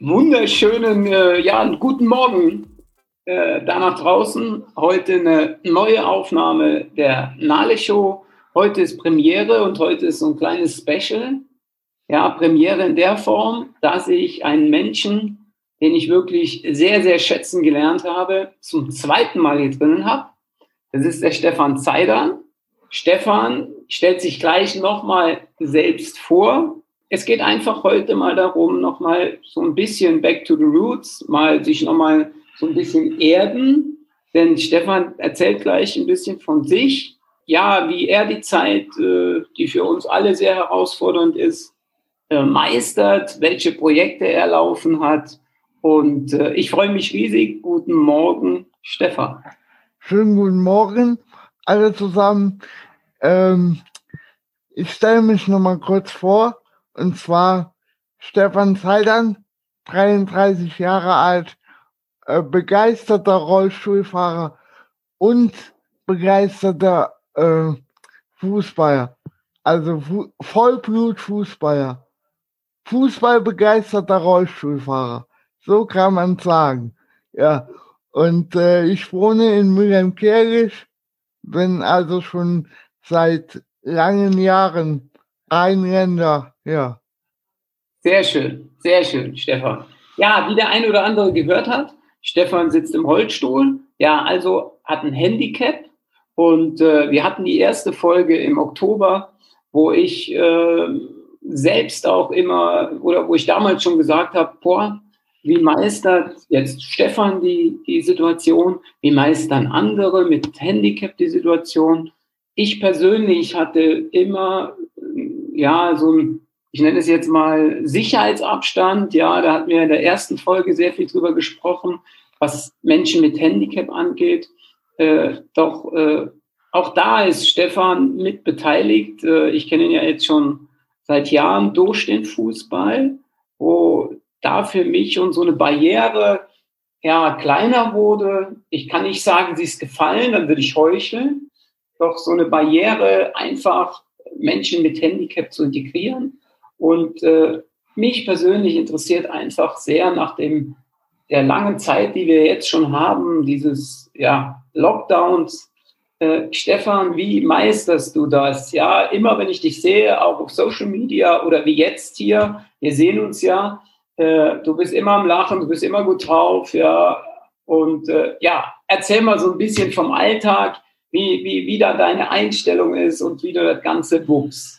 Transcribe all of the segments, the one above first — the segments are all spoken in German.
wunderschönen, äh, ja, guten Morgen äh, da nach draußen. Heute eine neue Aufnahme der Nale Show. Heute ist Premiere und heute ist so ein kleines Special. Ja, Premiere in der Form, dass ich einen Menschen, den ich wirklich sehr, sehr schätzen gelernt habe, zum zweiten Mal hier drinnen habe. Das ist der Stefan Zeidan. Stefan stellt sich gleich nochmal selbst vor es geht einfach heute mal darum, nochmal so ein bisschen back to the roots, mal sich nochmal so ein bisschen erden. Denn Stefan erzählt gleich ein bisschen von sich. Ja, wie er die Zeit, äh, die für uns alle sehr herausfordernd ist, äh, meistert, welche Projekte er laufen hat. Und äh, ich freue mich riesig. Guten Morgen, Stefan. Schönen guten Morgen, alle zusammen. Ähm, ich stelle mich nochmal kurz vor. Und zwar Stefan Zeidern, 33 Jahre alt, äh, begeisterter Rollstuhlfahrer und begeisterter äh, Fußballer. Also Fu Vollblut-Fußballer. Fußballbegeisterter Rollstuhlfahrer. So kann man sagen. Ja. Und äh, ich wohne in Mülheim-Kerlich, bin also schon seit langen Jahren Rheinländer ja. Sehr schön, sehr schön, Stefan. Ja, wie der eine oder andere gehört hat, Stefan sitzt im Holzstuhl, ja, also hat ein Handicap und äh, wir hatten die erste Folge im Oktober, wo ich äh, selbst auch immer oder wo ich damals schon gesagt habe, boah, wie meistert jetzt Stefan die, die Situation, wie meistern andere mit Handicap die Situation. Ich persönlich hatte immer ja so ein ich nenne es jetzt mal Sicherheitsabstand. Ja, da hatten wir in der ersten Folge sehr viel drüber gesprochen, was Menschen mit Handicap angeht. Äh, doch äh, auch da ist Stefan mit beteiligt. Äh, ich kenne ihn ja jetzt schon seit Jahren durch den Fußball, wo da für mich schon so eine Barriere ja, kleiner wurde. Ich kann nicht sagen, sie ist gefallen, dann würde ich heucheln. Doch so eine Barriere, einfach Menschen mit Handicap zu integrieren. Und äh, mich persönlich interessiert einfach sehr nach dem der langen Zeit, die wir jetzt schon haben, dieses ja, Lockdowns. Äh, Stefan, wie meisterst du das? Ja, immer wenn ich dich sehe, auch auf Social Media oder wie jetzt hier, wir sehen uns ja, äh, du bist immer am Lachen, du bist immer gut drauf, ja. Und äh, ja, erzähl mal so ein bisschen vom Alltag, wie, wie, wie da deine Einstellung ist und wie du das Ganze wuchst.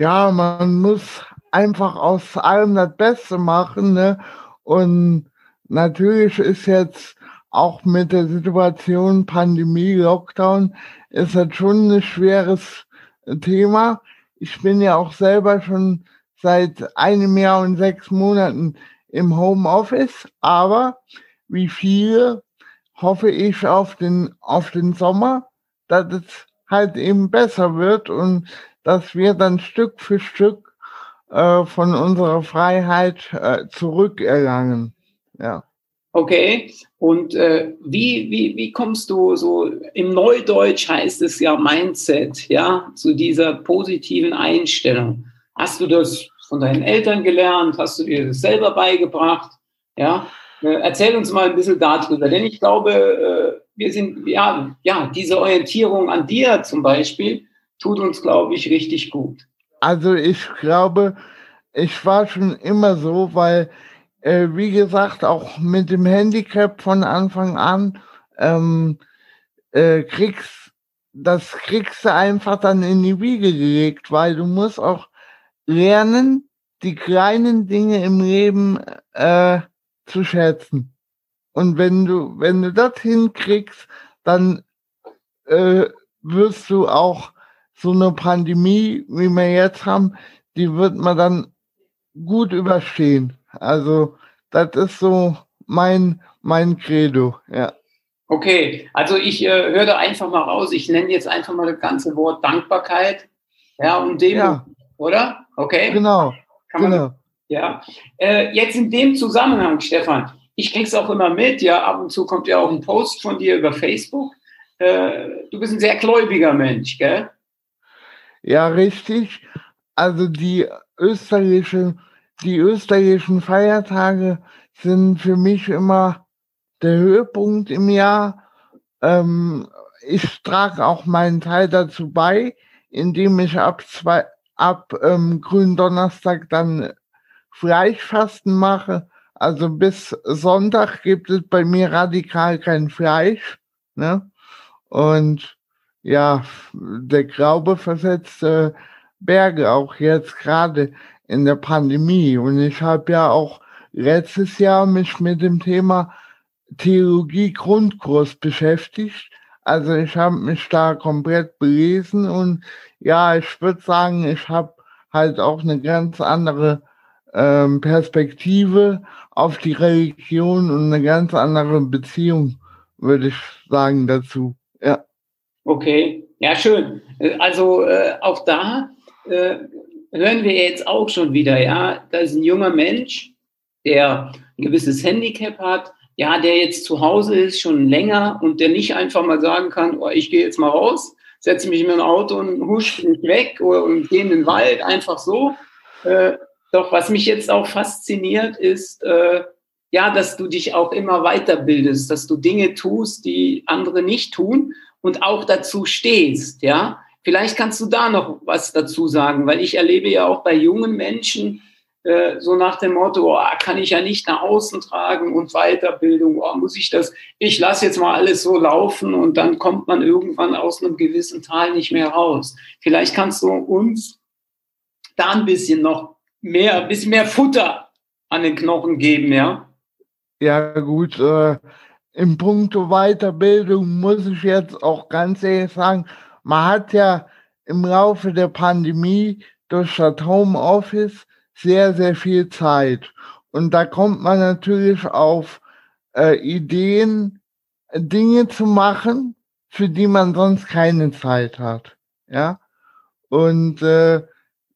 Ja, man muss einfach aus allem das Beste machen. Ne? Und natürlich ist jetzt auch mit der Situation Pandemie, Lockdown, ist das schon ein schweres Thema. Ich bin ja auch selber schon seit einem Jahr und sechs Monaten im Homeoffice, aber wie viele hoffe ich auf den, auf den Sommer, dass es halt eben besser wird und dass wir dann Stück für Stück äh, von unserer Freiheit äh, zurückerlangen. Ja. Okay, und äh, wie, wie, wie kommst du so, im Neudeutsch heißt es ja Mindset, ja, zu dieser positiven Einstellung. Hast du das von deinen Eltern gelernt? Hast du dir das selber beigebracht? Ja, äh, erzähl uns mal ein bisschen darüber, denn ich glaube, äh, wir sind, ja, ja, diese Orientierung an dir zum Beispiel, tut uns, glaube ich, richtig gut. Also ich glaube, ich war schon immer so, weil, äh, wie gesagt, auch mit dem Handicap von Anfang an ähm, äh, kriegst, das kriegst du einfach dann in die Wiege gelegt, weil du musst auch lernen, die kleinen Dinge im Leben äh, zu schätzen. Und wenn du, wenn du das hinkriegst, dann äh, wirst du auch so eine Pandemie, wie wir jetzt haben, die wird man dann gut überstehen. Also das ist so mein, mein Credo, ja. Okay, also ich äh, höre da einfach mal raus, ich nenne jetzt einfach mal das ganze Wort Dankbarkeit, ja, und dem, ja. oder? Okay. Genau, Kann man, genau. Ja, äh, jetzt in dem Zusammenhang, Stefan, ich krieg's auch immer mit, ja, ab und zu kommt ja auch ein Post von dir über Facebook. Äh, du bist ein sehr gläubiger Mensch, gell? Ja, richtig. Also die österreichische die österreichischen Feiertage sind für mich immer der Höhepunkt im Jahr. Ähm, ich trage auch meinen Teil dazu bei, indem ich ab zwei, ab ähm, Gründonnerstag dann Fleischfasten mache. Also bis Sonntag gibt es bei mir radikal kein Fleisch. Ne? Und ja, der Glaube versetzt äh, Berge, auch jetzt gerade in der Pandemie. Und ich habe ja auch letztes Jahr mich mit dem Thema Theologie Grundkurs beschäftigt. Also ich habe mich da komplett belesen und ja, ich würde sagen, ich habe halt auch eine ganz andere ähm, Perspektive auf die Religion und eine ganz andere Beziehung, würde ich sagen, dazu. Ja. Okay, ja, schön. Also äh, auch da äh, hören wir jetzt auch schon wieder, ja, da ist ein junger Mensch, der ein gewisses Handicap hat, ja, der jetzt zu Hause ist schon länger und der nicht einfach mal sagen kann, oh, ich gehe jetzt mal raus, setze mich in mein Auto und husch mich weg oder und gehe in den Wald, einfach so. Äh, doch was mich jetzt auch fasziniert, ist, äh, ja, dass du dich auch immer weiterbildest, dass du Dinge tust, die andere nicht tun und auch dazu stehst, ja. Vielleicht kannst du da noch was dazu sagen, weil ich erlebe ja auch bei jungen Menschen, äh, so nach dem Motto, oh, kann ich ja nicht nach außen tragen und Weiterbildung, oh, muss ich das, ich lasse jetzt mal alles so laufen und dann kommt man irgendwann aus einem gewissen Tal nicht mehr raus. Vielleicht kannst du uns da ein bisschen noch mehr, ein bisschen mehr Futter an den Knochen geben, ja? Ja, gut, äh, im Punkto Weiterbildung muss ich jetzt auch ganz ehrlich sagen, man hat ja im Laufe der Pandemie durch das Homeoffice sehr, sehr viel Zeit. Und da kommt man natürlich auf äh, Ideen, Dinge zu machen, für die man sonst keine Zeit hat. Ja. Und äh,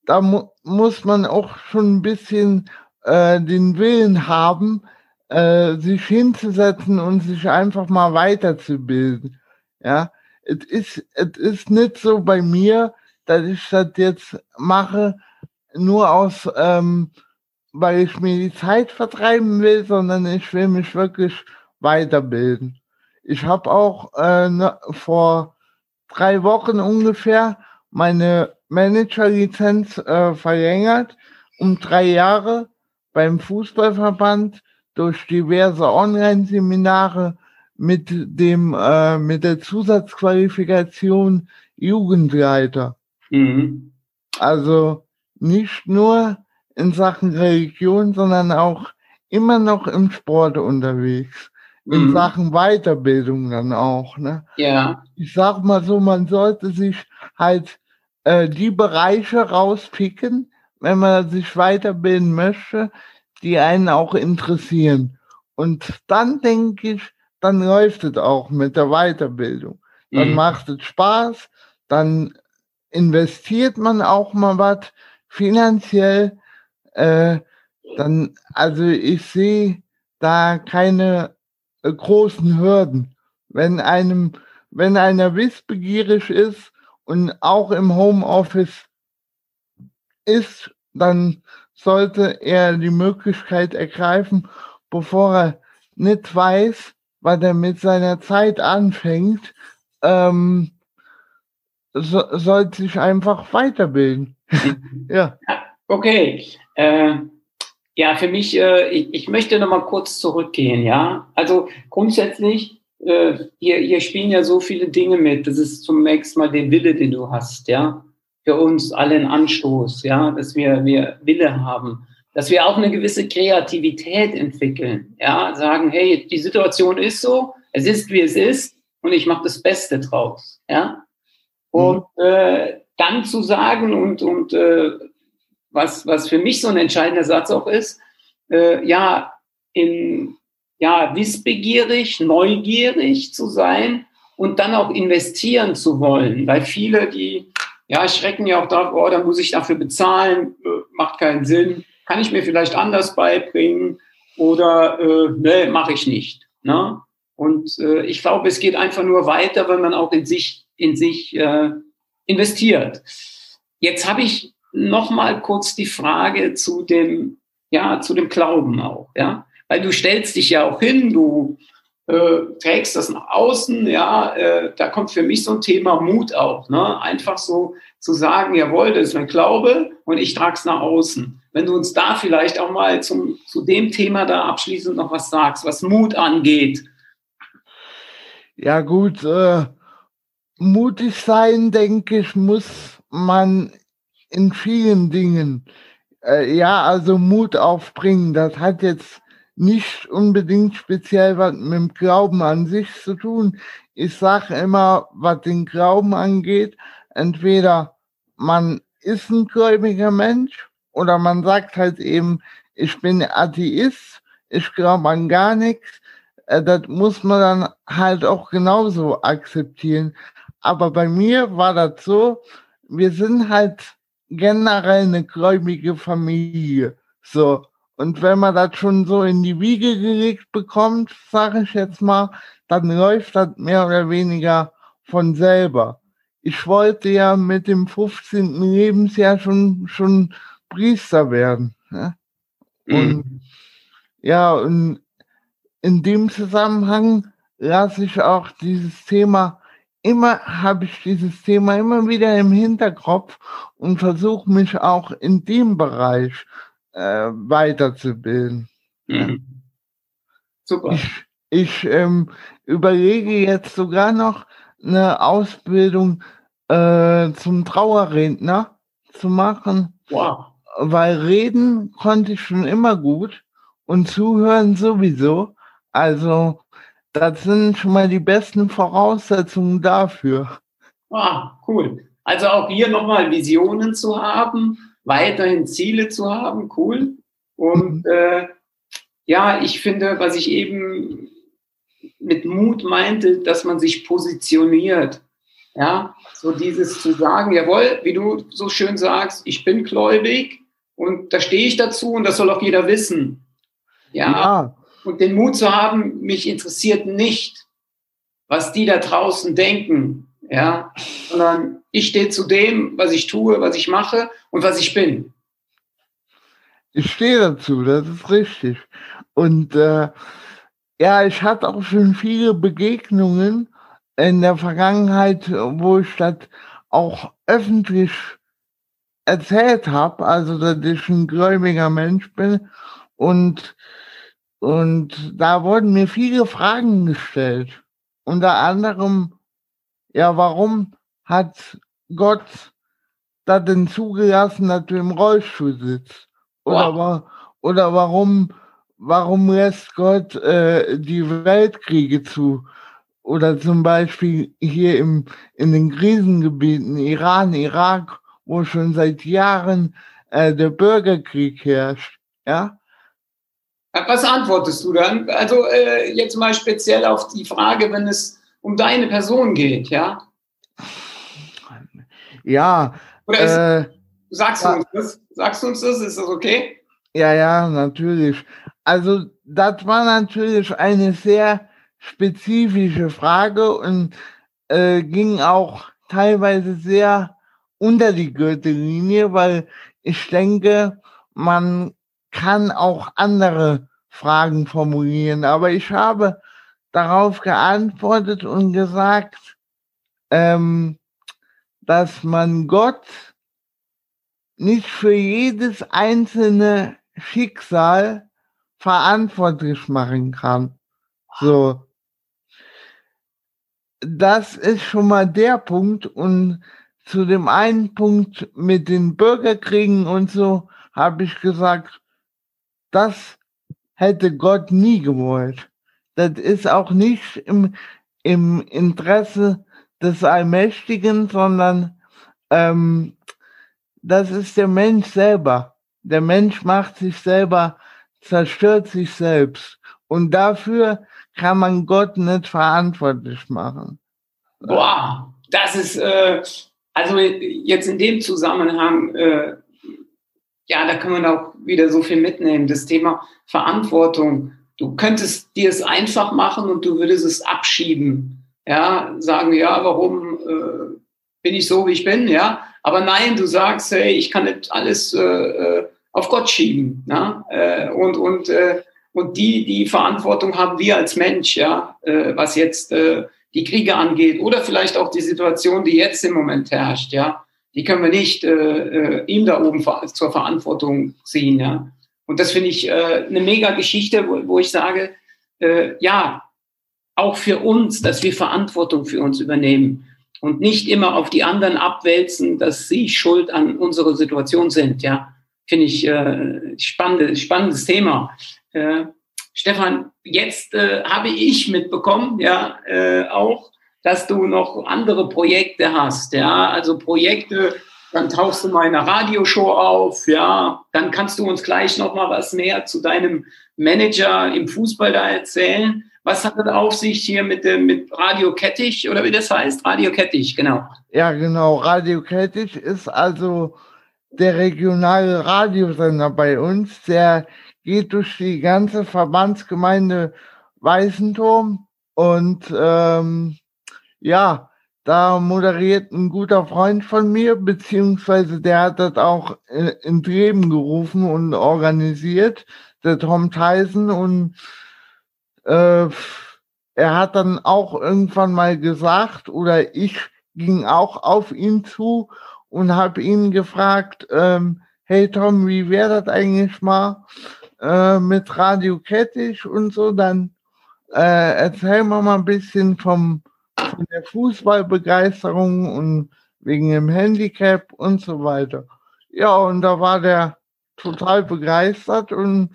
da mu muss man auch schon ein bisschen äh, den Willen haben, äh, sich hinzusetzen und sich einfach mal weiterzubilden. Ja. Es ist, es ist nicht so bei mir, dass ich das jetzt mache, nur aus, ähm, weil ich mir die Zeit vertreiben will, sondern ich will mich wirklich weiterbilden. Ich habe auch äh, ne, vor drei Wochen ungefähr meine Managerlizenz äh, verlängert um drei Jahre beim Fußballverband durch diverse Online-Seminare mit dem äh, mit der Zusatzqualifikation Jugendleiter. Mhm. Also nicht nur in Sachen Religion, sondern auch immer noch im Sport unterwegs. In mhm. Sachen Weiterbildung dann auch. Ne? Ja. Ich sag mal so, man sollte sich halt äh, die Bereiche rauspicken, wenn man sich weiterbilden möchte, die einen auch interessieren. Und dann denke ich, dann läuft es auch mit der Weiterbildung. Dann mhm. macht es Spaß, dann investiert man auch mal was finanziell, äh, dann, also ich sehe da keine äh, großen Hürden. Wenn einem, wenn einer wissbegierig ist und auch im Homeoffice ist, dann sollte er die Möglichkeit ergreifen, bevor er nicht weiß, was er mit seiner Zeit anfängt, ähm, so, sollte sich einfach weiterbilden. ja. Okay. Äh, ja, für mich, äh, ich, ich möchte noch mal kurz zurückgehen. Ja, also grundsätzlich, äh, hier, hier spielen ja so viele Dinge mit. Das ist zunächst mal der Wille, den du hast. Ja, für uns alle ein Anstoß. Ja, dass wir, wir Wille haben. Dass wir auch eine gewisse Kreativität entwickeln. Ja, sagen, hey, die Situation ist so, es ist wie es ist und ich mache das Beste draus. Ja, und mhm. äh, dann zu sagen und, und äh, was, was für mich so ein entscheidender Satz auch ist, äh, ja, in, ja, wissbegierig, neugierig zu sein und dann auch investieren zu wollen, weil viele, die, ja, schrecken ja auch darauf, oh, da muss ich dafür bezahlen, äh, macht keinen Sinn, kann ich mir vielleicht anders beibringen oder, äh, ne, mache ich nicht, ne? Und äh, ich glaube, es geht einfach nur weiter, wenn man auch in sich, in sich äh, investiert. Jetzt habe ich noch mal kurz die Frage zu dem ja, zu dem Glauben auch, ja. Weil du stellst dich ja auch hin, du äh, trägst das nach außen, ja, äh, da kommt für mich so ein Thema Mut auch, ne? Einfach so zu sagen, jawohl, das ist mein Glaube und ich trage es nach außen. Wenn du uns da vielleicht auch mal zum, zu dem Thema da abschließend noch was sagst, was Mut angeht. Ja gut, äh, mutig sein, denke ich, muss man in vielen Dingen. Äh, ja, also Mut aufbringen, das hat jetzt nicht unbedingt speziell was mit dem Glauben an sich zu tun. Ich sage immer, was den Glauben angeht, entweder man ist ein gläubiger Mensch oder man sagt halt eben, ich bin Atheist, ich glaube an gar nichts. Äh, das muss man dann halt auch genauso akzeptieren. Aber bei mir war das so, wir sind halt generell eine gläubige Familie. So. Und wenn man das schon so in die Wiege gelegt bekommt, sage ich jetzt mal, dann läuft das mehr oder weniger von selber. Ich wollte ja mit dem 15. Lebensjahr schon, schon Priester werden. Ne? Und mhm. ja, und in dem Zusammenhang lasse ich auch dieses Thema immer, habe ich dieses Thema immer wieder im Hinterkopf und versuche mich auch in dem Bereich äh, weiterzubilden. Mhm. Super. Ich, ich ähm, überlege jetzt sogar noch eine Ausbildung äh, zum Trauerredner zu machen. Wow. Weil reden konnte ich schon immer gut und zuhören sowieso. Also das sind schon mal die besten Voraussetzungen dafür. Ah, cool. Also auch hier nochmal Visionen zu haben, weiterhin Ziele zu haben, cool. Und mhm. äh, ja, ich finde, was ich eben mit Mut meinte, dass man sich positioniert. Ja, so dieses zu sagen, jawohl, wie du so schön sagst, ich bin gläubig und da stehe ich dazu und das soll auch jeder wissen. Ja. ja. Und den Mut zu haben, mich interessiert nicht, was die da draußen denken, ja, sondern ich stehe zu dem, was ich tue, was ich mache und was ich bin. Ich stehe dazu, das ist richtig. Und äh, ja, ich hatte auch schon viele Begegnungen in der Vergangenheit, wo ich das auch öffentlich erzählt habe, also dass ich ein gläubiger Mensch bin. Und, und da wurden mir viele Fragen gestellt. Unter anderem, ja, warum hat Gott das denn zugelassen, dass du im Rollstuhl sitzt? Oder, wow. oder warum, warum lässt Gott äh, die Weltkriege zu? Oder zum Beispiel hier im, in den Krisengebieten, Iran, Irak, wo schon seit Jahren äh, der Bürgerkrieg herrscht. Ja? Was antwortest du dann? Also äh, jetzt mal speziell auf die Frage, wenn es um deine Person geht, ja? Ja. Oder ist, äh, sagst, du uns das? sagst du uns das? Ist das okay? Ja, ja, natürlich. Also das war natürlich eine sehr spezifische Frage und äh, ging auch teilweise sehr unter die Gürtellinie, weil ich denke, man kann auch andere Fragen formulieren. Aber ich habe darauf geantwortet und gesagt, ähm, dass man Gott nicht für jedes einzelne Schicksal verantwortlich machen kann. So. Das ist schon mal der Punkt und zu dem einen Punkt mit den Bürgerkriegen und so habe ich gesagt, das hätte Gott nie gewollt. Das ist auch nicht im, im Interesse des Allmächtigen, sondern ähm, das ist der Mensch selber. Der Mensch macht sich selber, zerstört sich selbst. Und dafür kann man Gott nicht verantwortlich machen. Boah, das ist, äh, also jetzt in dem Zusammenhang, äh, ja, da kann man auch wieder so viel mitnehmen. Das Thema Verantwortung. Du könntest dir es einfach machen und du würdest es abschieben ja, sagen, ja, warum äh, bin ich so, wie ich bin, ja. Aber nein, du sagst, hey, ich kann nicht alles äh, äh auf Gott schieben. Ja? Äh, und, und, äh, und die, die Verantwortung haben wir als Mensch, ja, äh, was jetzt äh, die Kriege angeht oder vielleicht auch die Situation, die jetzt im Moment herrscht, ja. Die können wir nicht äh, äh ihm da oben zur Verantwortung ziehen, ja. Und das finde ich äh, eine mega Geschichte, wo, wo ich sage, äh, ja, auch für uns, dass wir Verantwortung für uns übernehmen und nicht immer auf die anderen abwälzen, dass sie schuld an unserer Situation sind. Ja, finde ich äh, spannendes, spannendes Thema. Äh, Stefan, jetzt äh, habe ich mitbekommen, ja, äh, auch, dass du noch andere Projekte hast. Ja, also Projekte, dann tauchst du mal in einer Radioshow auf, ja, dann kannst du uns gleich noch mal was mehr zu deinem Manager im Fußball da erzählen. Was hat das auf sich hier mit dem mit Radio Kettich oder wie das heißt? Radio Kettich, genau. Ja, genau. Radio Kettich ist also der regionale Radiosender bei uns. Der geht durch die ganze Verbandsgemeinde Weißenturm und ähm, ja, da moderiert ein guter Freund von mir, beziehungsweise der hat das auch ins Leben gerufen und organisiert, der Tom Tyson. Und äh, er hat dann auch irgendwann mal gesagt, oder ich ging auch auf ihn zu und habe ihn gefragt, ähm, hey Tom, wie wäre das eigentlich mal äh, mit Radio Kettig und so, dann äh, erzähl mal ein bisschen vom von der Fußballbegeisterung und wegen dem Handicap und so weiter. Ja, und da war der total begeistert und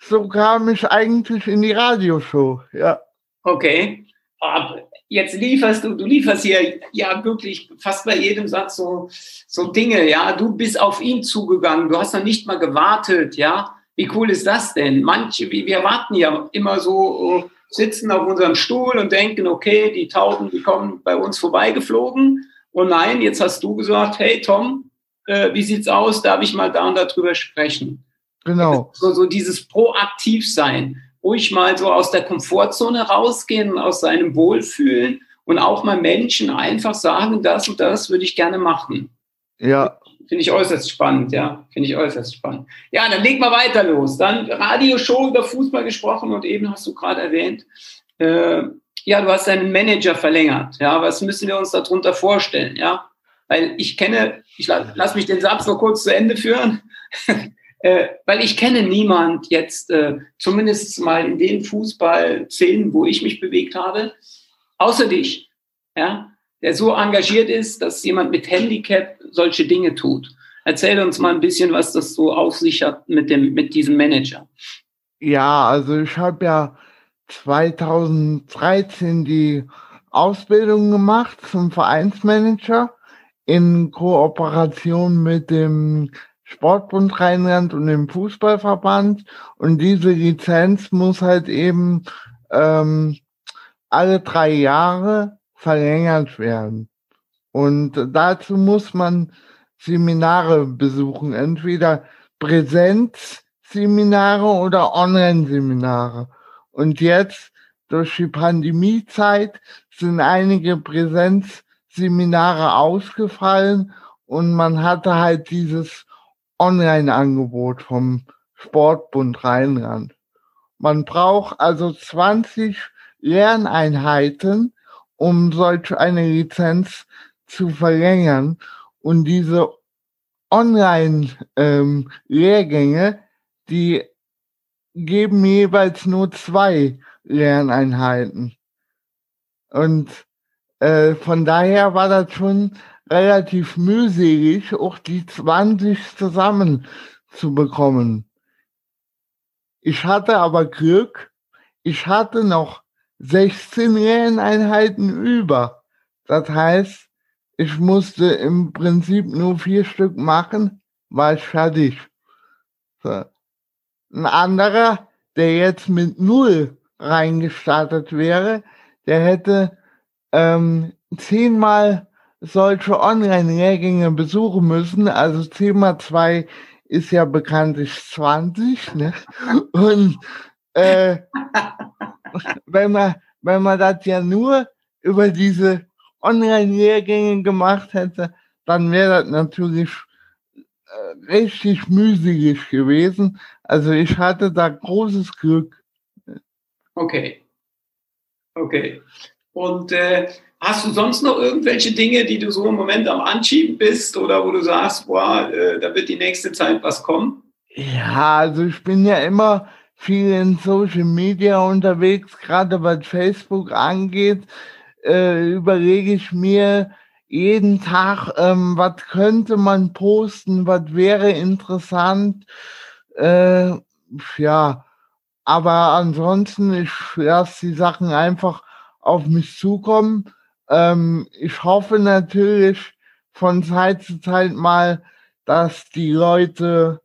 so kam ich eigentlich in die Radioshow, ja. Okay. Aber jetzt lieferst du, du lieferst hier ja wirklich fast bei jedem Satz so, so Dinge, ja. Du bist auf ihn zugegangen, du hast noch nicht mal gewartet, ja. Wie cool ist das denn? Manche, wir warten ja immer so, sitzen auf unserem Stuhl und denken, okay, die Tauben, die kommen bei uns vorbeigeflogen. Und nein, jetzt hast du gesagt, hey Tom, äh, wie sieht's aus? Darf ich mal da und darüber sprechen? Genau. So, so dieses Proaktivsein, ruhig mal so aus der Komfortzone rausgehen, aus seinem Wohlfühlen und auch mal Menschen einfach sagen, das und das würde ich gerne machen. Ja. Finde ich äußerst spannend, ja. Finde ich äußerst spannend. Ja, dann leg mal weiter los. Dann Radioshow über Fußball gesprochen und eben hast du gerade erwähnt, äh, ja, du hast deinen Manager verlängert. Ja, was müssen wir uns darunter vorstellen? Ja, weil ich kenne, ich lass, lass mich den Satz noch kurz zu Ende führen. Äh, weil ich kenne niemand jetzt, äh, zumindest mal in den Fußballszenen, wo ich mich bewegt habe, außer dich. Ja, der so engagiert ist, dass jemand mit Handicap solche Dinge tut. Erzähl uns mal ein bisschen, was das so auf sich hat mit, dem, mit diesem Manager. Ja, also ich habe ja 2013 die Ausbildung gemacht zum Vereinsmanager in Kooperation mit dem Sportbund Rheinland und dem Fußballverband. Und diese Lizenz muss halt eben ähm, alle drei Jahre verlängert werden. Und dazu muss man Seminare besuchen, entweder Präsenzseminare oder Online-Seminare. Und jetzt durch die Pandemiezeit sind einige Präsenzseminare ausgefallen und man hatte halt dieses Online-Angebot vom Sportbund Rheinland. Man braucht also 20 Lerneinheiten um solch eine Lizenz zu verlängern. Und diese Online-Lehrgänge, ähm, die geben jeweils nur zwei Lerneinheiten. Und äh, von daher war das schon relativ mühselig, auch die 20 zusammen zu bekommen. Ich hatte aber Glück, ich hatte noch 16 Lerneinheiten über. Das heißt, ich musste im Prinzip nur vier Stück machen, war ich fertig. So. Ein anderer, der jetzt mit null reingestartet wäre, der hätte ähm, zehnmal solche Online-Lehrgänge besuchen müssen. Also 10 mal 2 ist ja bekanntlich 20. Ne? Und äh, wenn man, wenn man das ja nur über diese Online-Lehrgänge gemacht hätte, dann wäre das natürlich äh, richtig mühselig gewesen. Also ich hatte da großes Glück. Okay. Okay. Und äh, hast du sonst noch irgendwelche Dinge, die du so im Moment am Anschieben bist oder wo du sagst, boah, äh, da wird die nächste Zeit was kommen? Ja, also ich bin ja immer viel in Social Media unterwegs, gerade was Facebook angeht, äh, überlege ich mir jeden Tag, ähm, was könnte man posten, was wäre interessant. Äh, ja, aber ansonsten, ich lasse die Sachen einfach auf mich zukommen. Ähm, ich hoffe natürlich von Zeit zu Zeit mal, dass die Leute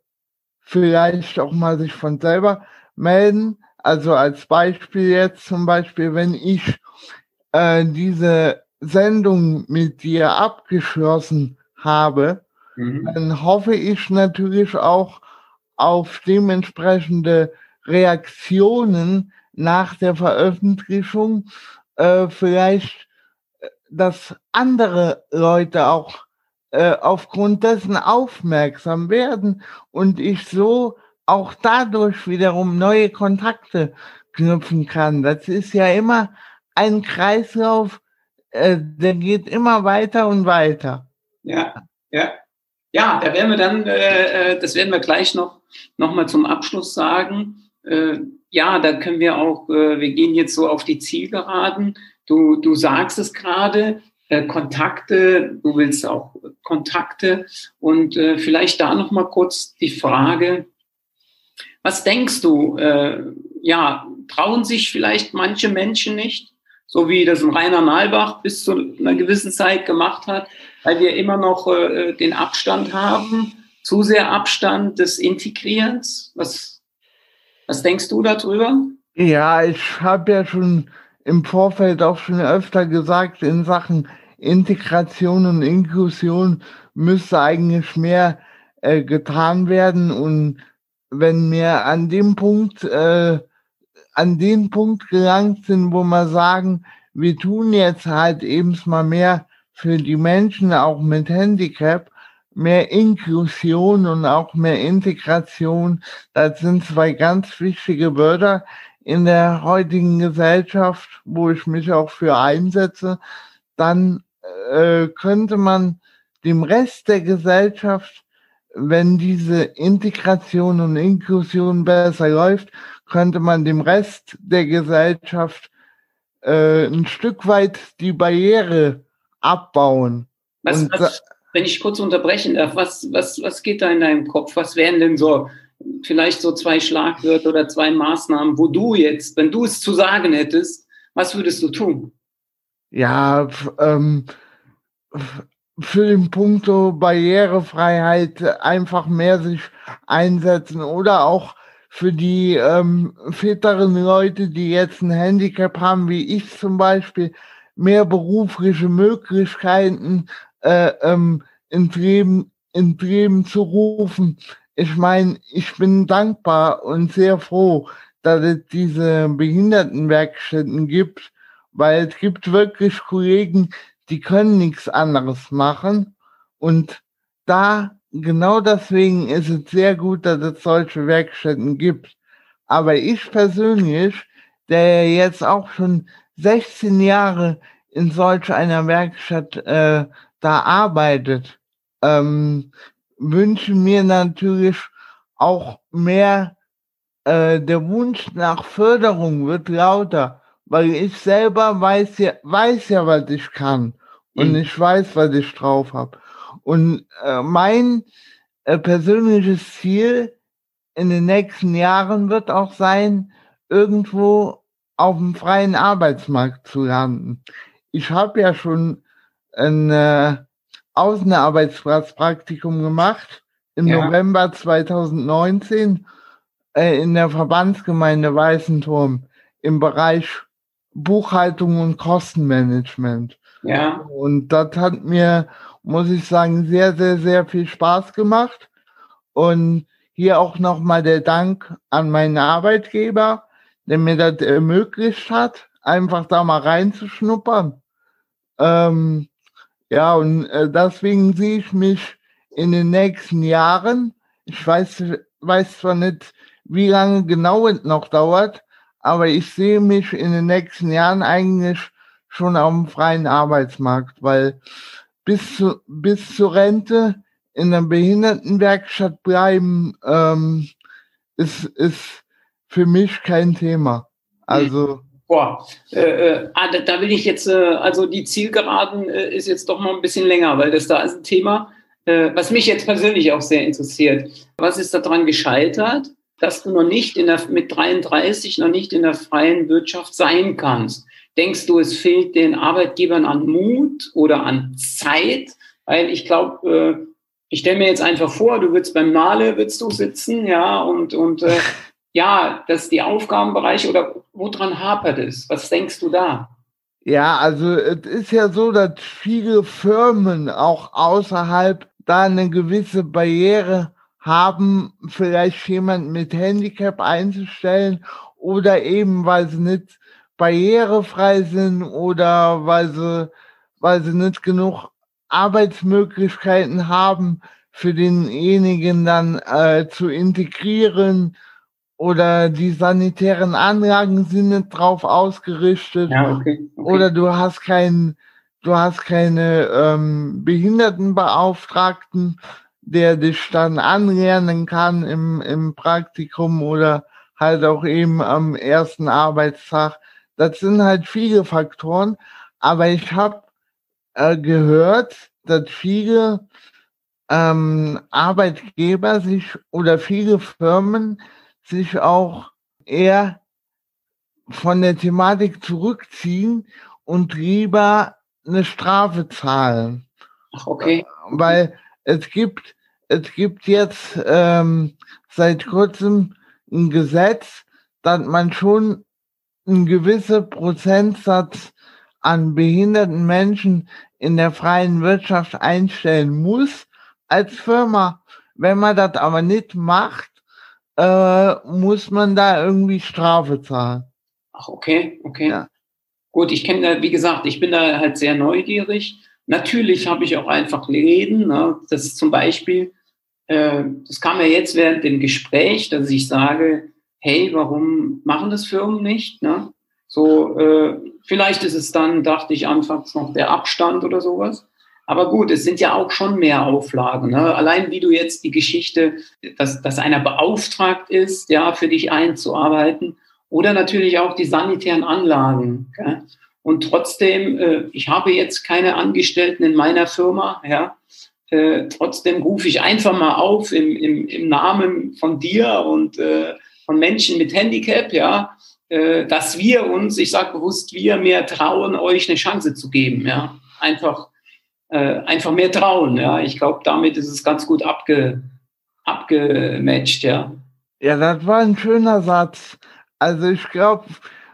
vielleicht auch mal sich von selber melden. Also als Beispiel jetzt zum Beispiel, wenn ich äh, diese Sendung mit dir abgeschlossen habe, mhm. dann hoffe ich natürlich auch auf dementsprechende Reaktionen nach der Veröffentlichung, äh, vielleicht, dass andere Leute auch äh, aufgrund dessen aufmerksam werden und ich so auch dadurch wiederum neue Kontakte knüpfen kann. Das ist ja immer ein Kreislauf, äh, der geht immer weiter und weiter. Ja, ja. Ja, da werden wir dann, äh, äh, das werden wir gleich noch, noch mal zum Abschluss sagen. Äh, ja, da können wir auch, äh, wir gehen jetzt so auf die Zielgeraden. Du, du sagst es gerade, äh, Kontakte, du willst auch Kontakte und äh, vielleicht da noch mal kurz die Frage, was denkst du? Äh, ja, trauen sich vielleicht manche Menschen nicht, so wie das ein Rainer Nalbach bis zu einer gewissen Zeit gemacht hat, weil wir immer noch äh, den Abstand haben, zu sehr Abstand des Integrierens. Was, was denkst du darüber? Ja, ich habe ja schon im Vorfeld auch schon öfter gesagt, in Sachen Integration und Inklusion müsste eigentlich mehr äh, getan werden und wenn wir an dem Punkt, äh, an den Punkt gelangt sind, wo wir sagen, wir tun jetzt halt eben mal mehr für die Menschen, auch mit Handicap, mehr Inklusion und auch mehr Integration. Das sind zwei ganz wichtige Wörter in der heutigen Gesellschaft, wo ich mich auch für einsetze. Dann äh, könnte man dem Rest der Gesellschaft wenn diese Integration und Inklusion besser läuft, könnte man dem Rest der Gesellschaft äh, ein Stück weit die Barriere abbauen. Was, was, wenn ich kurz unterbrechen darf, was, was, was geht da in deinem Kopf? Was wären denn so vielleicht so zwei Schlagwörter oder zwei Maßnahmen, wo du jetzt, wenn du es zu sagen hättest, was würdest du tun? Ja, ähm, für den Punkto Barrierefreiheit einfach mehr sich einsetzen oder auch für die ähm, fitteren Leute, die jetzt ein Handicap haben, wie ich zum Beispiel, mehr berufliche Möglichkeiten äh, ähm, ins, Leben, ins Leben zu rufen. Ich meine, ich bin dankbar und sehr froh, dass es diese Behindertenwerkstätten gibt, weil es gibt wirklich Kollegen, die können nichts anderes machen. Und da, genau deswegen ist es sehr gut, dass es solche Werkstätten gibt. Aber ich persönlich, der jetzt auch schon 16 Jahre in solch einer Werkstatt äh, da arbeitet, ähm, wünsche mir natürlich auch mehr, äh, der Wunsch nach Förderung wird lauter weil ich selber weiß ja, weiß ja, was ich kann. Und mhm. ich weiß, was ich drauf habe. Und äh, mein äh, persönliches Ziel in den nächsten Jahren wird auch sein, irgendwo auf dem freien Arbeitsmarkt zu landen. Ich habe ja schon ein äh, Außenarbeitsplatzpraktikum gemacht im ja. November 2019 äh, in der Verbandsgemeinde Weißenturm im Bereich Buchhaltung und Kostenmanagement. Ja. Und das hat mir, muss ich sagen, sehr, sehr, sehr viel Spaß gemacht. Und hier auch nochmal der Dank an meinen Arbeitgeber, der mir das ermöglicht hat, einfach da mal reinzuschnuppern. Ähm, ja, und äh, deswegen sehe ich mich in den nächsten Jahren, ich weiß, weiß zwar nicht, wie lange genau es noch dauert, aber ich sehe mich in den nächsten Jahren eigentlich schon auf dem freien Arbeitsmarkt, weil bis, zu, bis zur Rente in der Behindertenwerkstatt bleiben, ähm, ist, ist für mich kein Thema. Also. Boah, äh, äh, ah, da, will ich jetzt, äh, also die Zielgeraden äh, ist jetzt doch mal ein bisschen länger, weil das da ist ein Thema, äh, was mich jetzt persönlich auch sehr interessiert. Was ist daran gescheitert, dass du noch nicht in der, mit 33 noch nicht in der freien Wirtschaft sein kannst? Denkst du, es fehlt den Arbeitgebern an Mut oder an Zeit? Weil ich glaube, äh, ich stelle mir jetzt einfach vor, du würdest beim Male würdest du sitzen, ja, und, und ja, dass die Aufgabenbereiche oder woran hapert es? Was denkst du da? Ja, also es ist ja so, dass viele Firmen auch außerhalb da eine gewisse Barriere haben, vielleicht jemand mit Handicap einzustellen oder eben, weil sie nicht barrierefrei sind oder weil sie, weil sie nicht genug Arbeitsmöglichkeiten haben, für denjenigen dann äh, zu integrieren oder die sanitären Anlagen sind nicht drauf ausgerichtet ja, okay, okay. oder du hast keinen du hast keine ähm, Behindertenbeauftragten, der dich dann anlernen kann im, im Praktikum oder halt auch eben am ersten Arbeitstag. Das sind halt viele Faktoren, aber ich habe äh, gehört, dass viele ähm, Arbeitgeber sich oder viele Firmen sich auch eher von der Thematik zurückziehen und lieber eine Strafe zahlen. Okay. Weil es gibt, es gibt jetzt ähm, seit kurzem ein Gesetz, dass man schon einen gewissen Prozentsatz an behinderten Menschen in der freien Wirtschaft einstellen muss als Firma. Wenn man das aber nicht macht, äh, muss man da irgendwie Strafe zahlen. Ach, okay, okay. Ja. Gut, ich kenne, wie gesagt, ich bin da halt sehr neugierig. Natürlich habe ich auch einfach Läden. Ne? Das ist zum Beispiel, äh, das kam ja jetzt während dem Gespräch, dass ich sage, hey, warum machen das Firmen nicht? Ne? So, äh, vielleicht ist es dann, dachte ich anfangs noch der Abstand oder sowas. Aber gut, es sind ja auch schon mehr Auflagen. Ne? Allein wie du jetzt die Geschichte, dass, dass einer beauftragt ist, ja, für dich einzuarbeiten oder natürlich auch die sanitären Anlagen. Gell? Und trotzdem, äh, ich habe jetzt keine Angestellten in meiner Firma, ja. Äh, trotzdem rufe ich einfach mal auf im, im, im Namen von dir und äh, von Menschen mit Handicap, ja, äh, dass wir uns, ich sage bewusst, wir mehr trauen, euch eine Chance zu geben, ja. Einfach, äh, einfach mehr trauen, ja. Ich glaube, damit ist es ganz gut abge, abgematcht, ja. Ja, das war ein schöner Satz. Also ich glaube,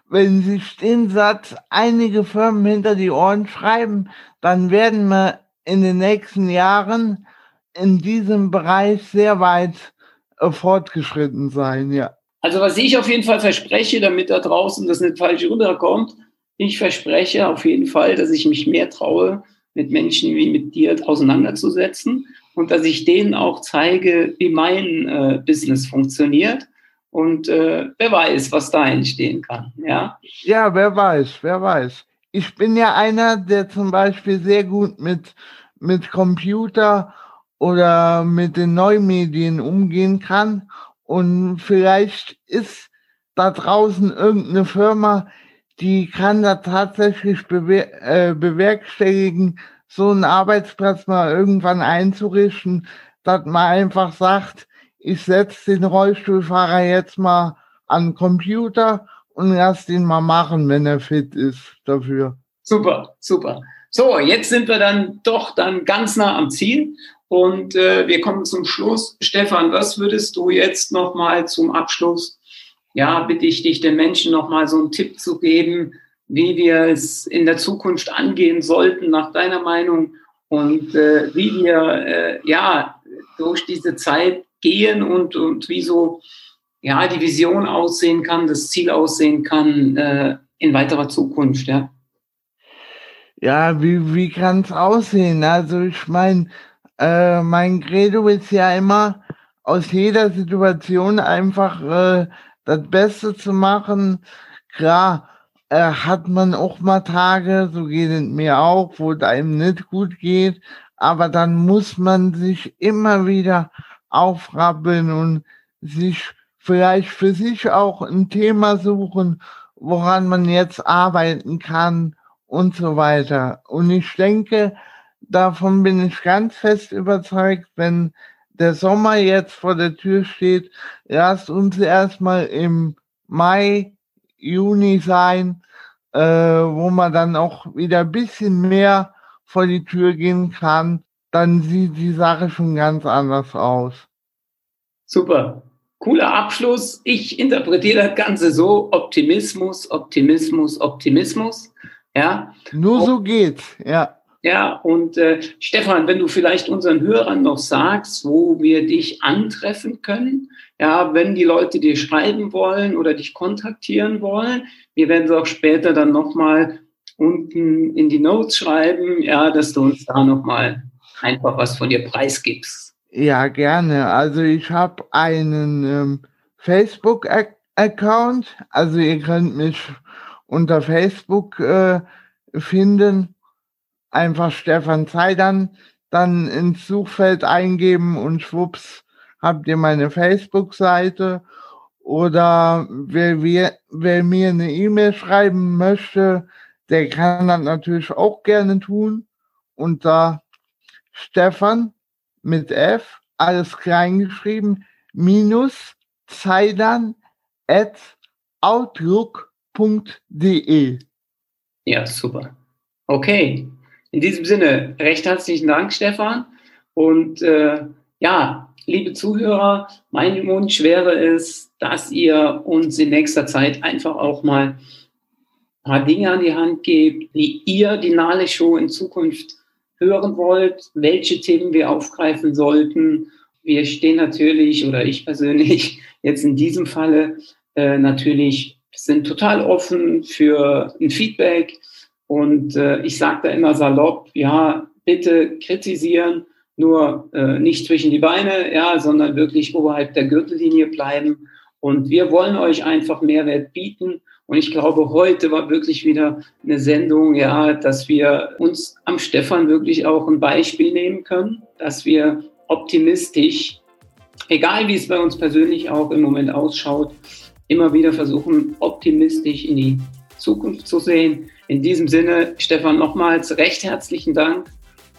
wenn sich den Satz einige Firmen hinter die Ohren schreiben, dann werden wir in den nächsten Jahren in diesem Bereich sehr weit äh, fortgeschritten sein, ja. Also was ich auf jeden Fall verspreche, damit da draußen das nicht falsch rüberkommt, ich verspreche auf jeden Fall, dass ich mich mehr traue, mit Menschen wie mit dir auseinanderzusetzen und dass ich denen auch zeige, wie mein äh, Business funktioniert. Und äh, wer weiß, was da entstehen kann. Ja? ja, wer weiß, wer weiß. Ich bin ja einer, der zum Beispiel sehr gut mit, mit Computer oder mit den Neumedien umgehen kann. Und vielleicht ist da draußen irgendeine Firma, die kann da tatsächlich bewer äh, bewerkstelligen, so einen Arbeitsplatz mal irgendwann einzurichten, dass man einfach sagt, ich setze den Rollstuhlfahrer jetzt mal an den Computer und lass ihn mal machen, wenn er fit ist dafür. Super, super. So, jetzt sind wir dann doch dann ganz nah am Ziel und äh, wir kommen zum Schluss. Stefan, was würdest du jetzt noch mal zum Abschluss? Ja, bitte ich dich, den Menschen noch mal so einen Tipp zu geben, wie wir es in der Zukunft angehen sollten, nach deiner Meinung und äh, wie wir äh, ja durch diese Zeit gehen und, und wie so ja, die Vision aussehen kann, das Ziel aussehen kann äh, in weiterer Zukunft, ja. Ja, wie, wie kann es aussehen? Also ich meine, äh, mein Credo ist ja immer, aus jeder Situation einfach äh, das Beste zu machen. Klar, äh, hat man auch mal Tage, so geht es mir auch, wo es einem nicht gut geht, aber dann muss man sich immer wieder aufrappeln und sich vielleicht für sich auch ein Thema suchen, woran man jetzt arbeiten kann und so weiter. Und ich denke, davon bin ich ganz fest überzeugt, wenn der Sommer jetzt vor der Tür steht, lasst uns erstmal im Mai, Juni sein, äh, wo man dann auch wieder ein bisschen mehr vor die Tür gehen kann, dann sieht die Sache schon ganz anders aus. Super. Cooler Abschluss. Ich interpretiere das Ganze so: Optimismus, Optimismus, Optimismus. Ja. Nur so geht's, ja. Ja, und äh, Stefan, wenn du vielleicht unseren Hörern noch sagst, wo wir dich antreffen können, ja, wenn die Leute dir schreiben wollen oder dich kontaktieren wollen, wir werden es auch später dann nochmal unten in die Notes schreiben, ja, dass du uns da nochmal einfach was von dir preisgibst. Ja, gerne. Also ich habe einen ähm, Facebook-Account, also ihr könnt mich unter Facebook äh, finden einfach Stefan Zeidern dann ins Suchfeld eingeben und schwupps habt ihr meine Facebook-Seite. Oder wer, wer, wer mir eine E-Mail schreiben möchte, der kann das natürlich auch gerne tun. Unter Stefan mit F, alles klein geschrieben, minus Zeidern at outlook.de. Ja, super. Okay, in diesem Sinne, recht herzlichen Dank, Stefan. Und äh, ja, liebe Zuhörer, mein Wunsch wäre es, dass ihr uns in nächster Zeit einfach auch mal ein paar Dinge an die Hand gebt, wie ihr die Nale Show in Zukunft hören wollt, welche Themen wir aufgreifen sollten. Wir stehen natürlich, oder ich persönlich, jetzt in diesem Falle äh, natürlich sind total offen für ein Feedback und äh, ich sage da immer salopp, ja, bitte kritisieren, nur äh, nicht zwischen die Beine, ja, sondern wirklich oberhalb der Gürtellinie bleiben. Und wir wollen euch einfach Mehrwert bieten. Und ich glaube, heute war wirklich wieder eine Sendung, ja, dass wir uns am Stefan wirklich auch ein Beispiel nehmen können, dass wir optimistisch, egal wie es bei uns persönlich auch im Moment ausschaut, immer wieder versuchen, optimistisch in die Zukunft zu sehen. In diesem Sinne, Stefan, nochmals recht herzlichen Dank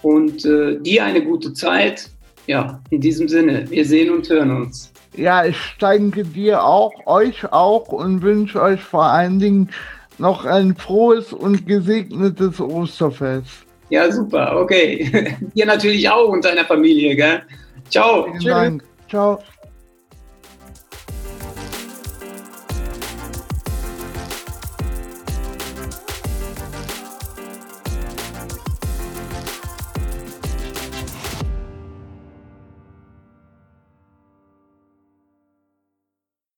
und äh, dir eine gute Zeit. Ja, in diesem Sinne, wir sehen und hören uns. Ja, ich danke dir auch, euch auch und wünsche euch vor allen Dingen noch ein frohes und gesegnetes Osterfest. Ja, super, okay. dir natürlich auch und deiner Familie, gell? Ciao. Vielen Dank. Ciao.